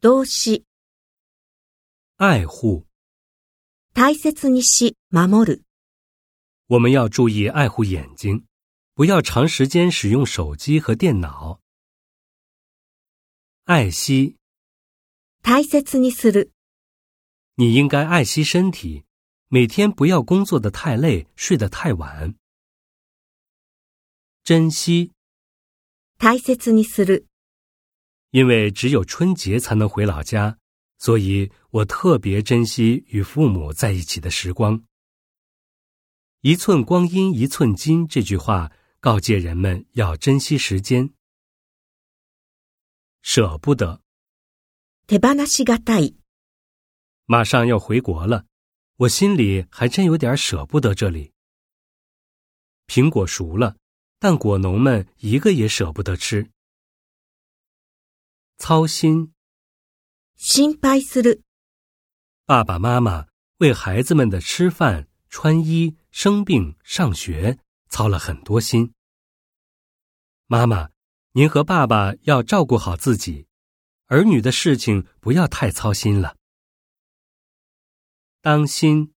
動詞、爱护，大切にし、守る。我们要注意爱护眼睛，不要长时间使用手机和电脑。爱惜，大切にする。你应该爱惜身体，每天不要工作的太累，睡得太晚。珍惜，大切にする。 因为只有春节才能回老家，所以我特别珍惜与父母在一起的时光。一寸光阴一寸金，这句话告诫人们要珍惜时间。舍不得，手放しがたい。马上要回国了，我心里还真有点舍不得这里。苹果熟了，但果农们一个也舍不得吃。 操心，心配する。爸爸妈妈为孩子们的吃饭、穿衣、生病、上学操了很多心。妈妈，您和爸爸要照顾好自己，儿女的事情不要太操心了。当心，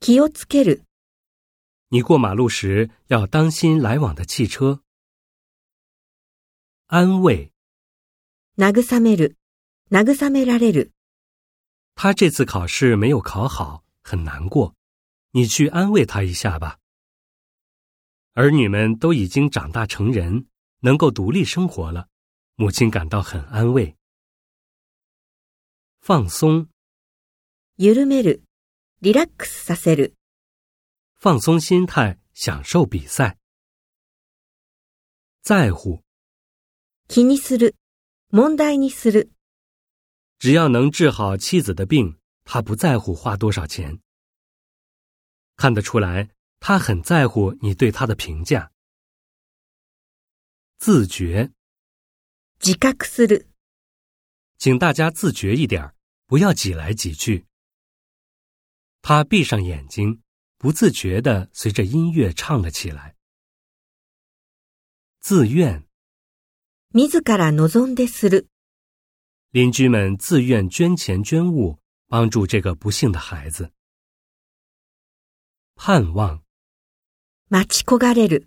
気をつける。你过马路时要当心来往的汽车。安慰， 慰める。慰められる。他这次考试没有考好，很难过，你去安慰他一下吧。儿女们都已经长大成人，能够独立生活了，母亲感到很安慰。放松，緩める。リラックスさせる。放松心态，享受比赛。在乎，気にする。 問題にする。只要能治好妻子的病，他不在乎花多少钱。看得出来，他很在乎你对他的评价。自觉，自覚する。请大家自觉一点，不要挤来挤去。他闭上眼睛，不自觉地随着音乐唱了起来。自愿， 自ら望んでする。邻居们自愿捐钱捐物，帮助这个不幸的孩子。盼望，待ち焦がれる。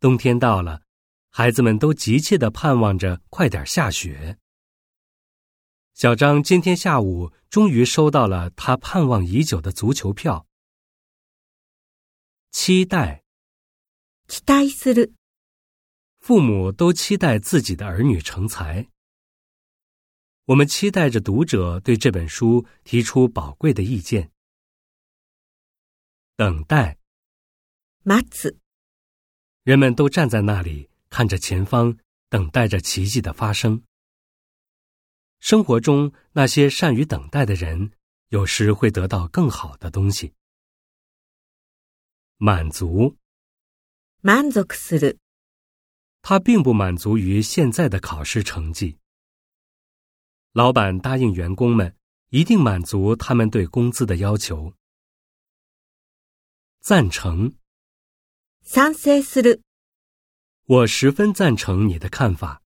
冬天到了，孩子们都急切地盼望着快点下雪。小张今天下午终于收到了他盼望已久的足球票。期待，期待する。 父母都期待自己的儿女成才。我们期待着读者对这本书提出宝贵的意见。等待，待つ。人们都站在那里，看着前方，等待着奇迹的发生。生活中那些善于等待的人，有时会得到更好的东西。满足，満足する。 他并不满足于现在的考试成绩。老板答应员工们一定满足他们对工资的要求。赞成，賛成する。我十分赞成你的看法。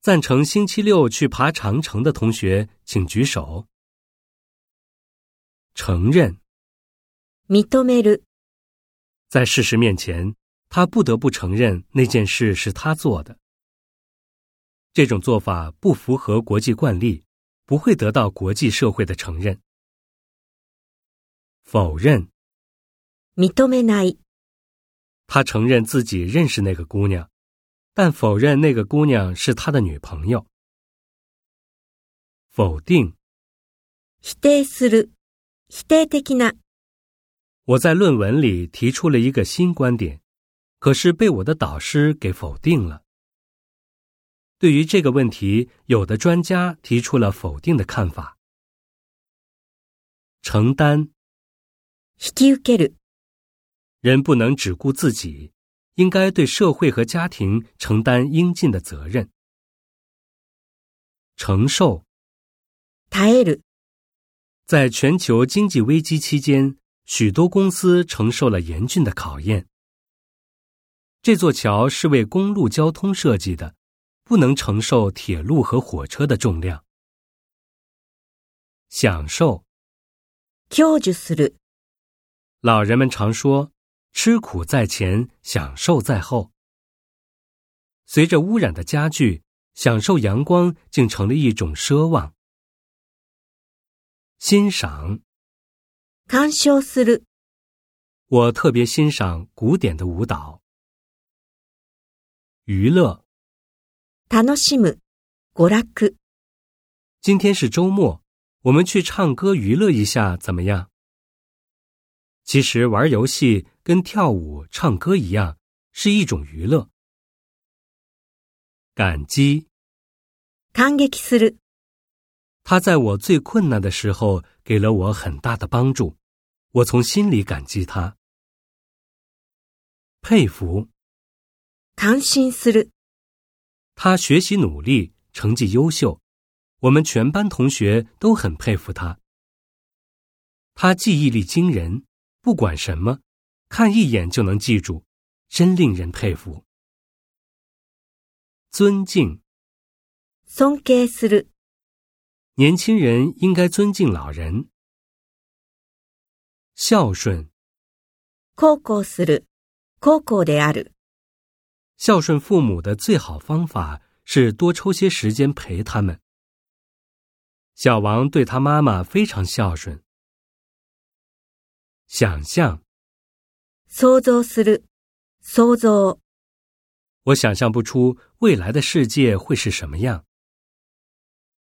赞成星期六去爬长城的同学，请举手。承认，認める。在事实面前， 他不得不承认那件事是他做的。这种做法不符合国际惯例，不会得到国际社会的承认。否认，認めない。他承认自己认識那个姑娘。但否认那个姑娘是他的女朋友。否定。否定する。否定的な。我在论文里提出了一个新观点， 可是被我的导师给否定了。对于这个问题，有的专家提出了否定的看法。承担。引き受ける。人不能只顾自己。应该对社会和家庭承担应尽的责任。承受，耐える。在全球经济危机期间，许多公司承受了严峻的考验。 这座桥是为公路交通设计的， 不能承受铁路和火车的重量。享受。享受する、老人们常说：“吃苦在前，享受在后。”随着污染的加剧，享受阳光竟成了一种奢望。欣赏。鑑賞する、我特别欣赏古典的舞蹈。 娱乐。楽しむ、娯楽、今天是周末，我们去唱歌娱乐一下，怎么样？其实玩游戏跟跳舞、唱歌一样，是一种娱乐。感激，感激する、他在我最困难的时候给了我很大的帮助，我从心里感激他。佩服， 感心する、他学习努力，成绩优秀，我们全班同学都很佩服他。他记忆力惊人，不管什么，看一眼就能记住，真令人佩服。尊敬，尊敬する、年轻人应该尊敬老人。孝顺，孝行する、孝行である、 孝顺父母的最好方法是多抽些时间陪他们。小王对他妈妈非常孝顺。想象，想像する、想像、我想象不出未来的世界会是什么样。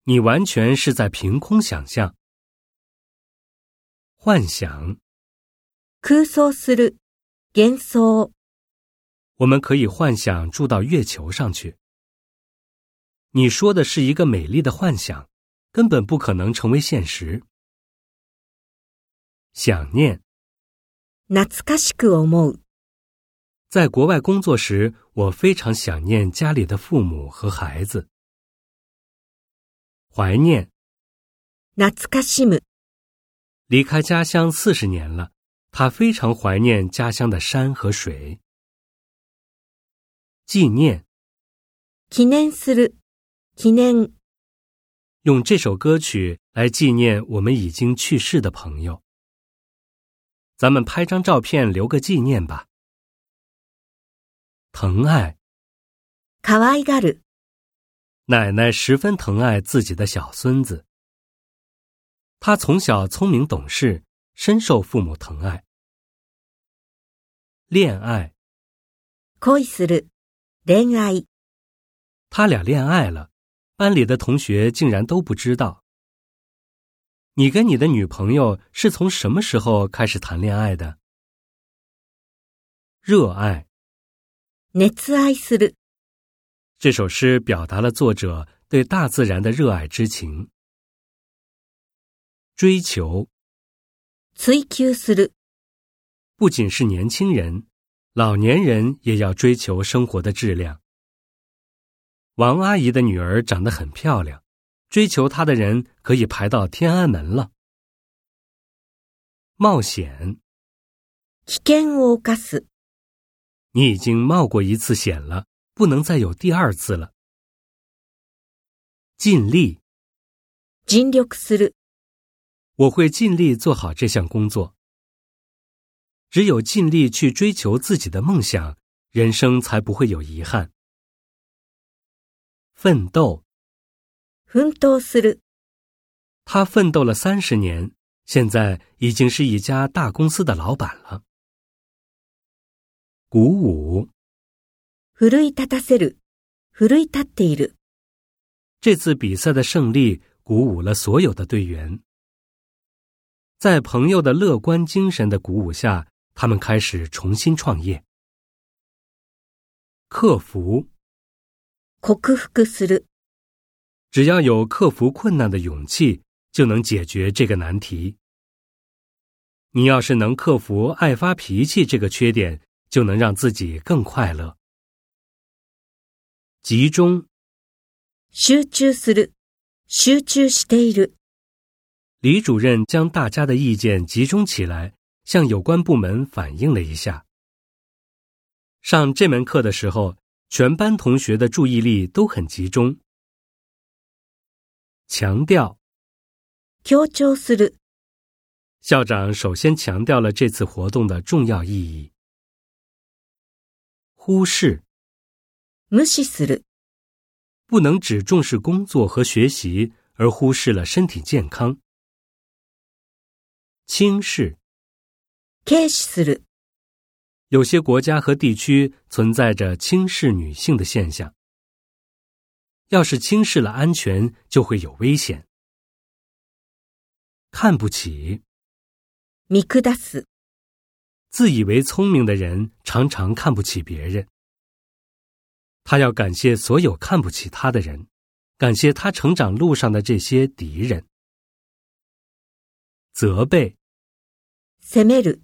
你完全是在凭空想象。幻想，空想する、幻想、 我们可以幻想住到月球上去。你说的是一个美丽的幻想，根本不可能成为现实。想念，懐かしく思う、在国外工作时，我非常想念家里的父母和孩子。怀念，懐かしむ、离开家乡四十年了，他非常怀念家乡的山和水。 纪念，記念する、記念、用这首歌曲来纪念我们已经去世的朋友。咱们拍张照片留个纪念吧。疼爱，可愛がる、奶奶十分疼爱自己的小孙子。他从小聪明懂事，深受父母疼爱。恋爱，恋する、 恋愛、他俩恋爱了，班里的同学竟然都不知道。你跟你的女朋友是从什么时候开始谈恋爱的？热爱，熱愛する、这首诗表达了作者对大自然的热爱之情。追求追求する、不仅是年轻人， 老年人也要追求生活的质量。王阿姨的女儿长得很漂亮，追求她的人可以排到天安门了。冒险，危険を冒す、你已经冒过一次险了，不能再有第二次了。尽力，尽力する、我会尽力做好这项工作。 只有尽力去追求自己的梦想，人生才不会有遗憾。奋斗，奮闘する、他奋斗了三十年，现在已经是一家大公司的老板了。鼓舞，奮い立たせる、奮い立っている、这次比赛的胜利鼓舞了所有的队员。在朋友的乐观精神的鼓舞下， 他们开始重新创业。克服，克服する、只要有克服困难的勇气，就能解决这个難题。你要是能克服爱发脾气这个缺点，就能让自己更快乐。集中，集中する、集中している、李主任将大家的意见集中起来， 向有关部门反映了一下。上这门课的时候， 全班同学的注意力都很集中。强调，強調する、校长首先强调了这次活动的重要意义。忽视，無視する、不能只重视工作和学习，而忽视了身体健康。轻视， 軽視する、有些国家和地区存在着轻视女性的现象。要是轻视了安全，就会有危险。看不起，見下す、自以为聪明的人常常看不起别人。他要感谢所有看不起他的人，感谢他成长路上的这些敌人。责备，責める、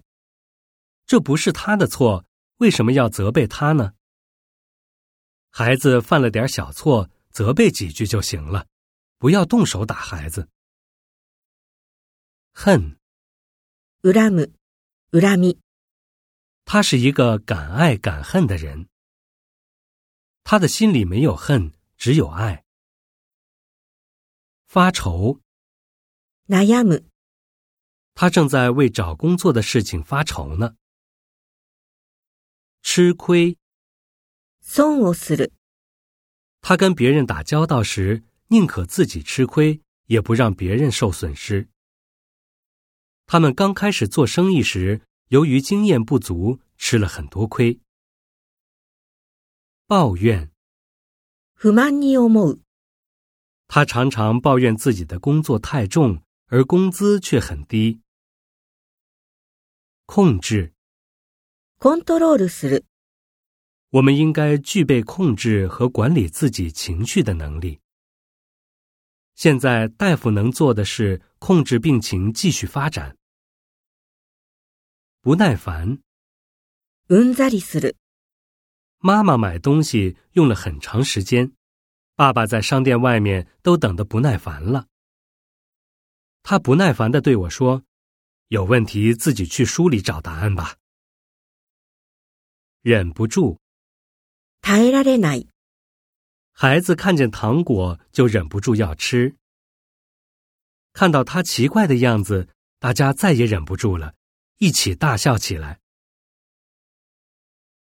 这不是他的错，为什么要责备他呢？孩子犯了点小错，责备几句就行了，不要动手打孩子。恨，恨む、恨み、他是一个敢爱敢恨的人，他的心里没有恨，只有爱。发愁，悩む、他正在为找工作的事情发愁呢。 吃亏，損をする、他跟别人打交道时，宁可自己吃亏，也不让别人受损失。他们刚开始做生意时，由于经验不足，吃了很多亏。抱怨，不満に思う、他常常抱怨自己的工作太重，而工资却很低。控制， コントロールする、我们应该具备控制和管理自己情绪的能力。现在大夫能做的是控制病情继续发展。不耐烦，うんざりする、妈妈买东西用了很长时间，爸爸在商店外面都等得不耐烦了。他不耐烦的对我说：“有问题自己去书里找答案吧。” ”。忍不住，耐えられない、孩子看见糖果就忍不住要吃。看到他奇怪的样子，大家再也忍不住了，一起大笑起来。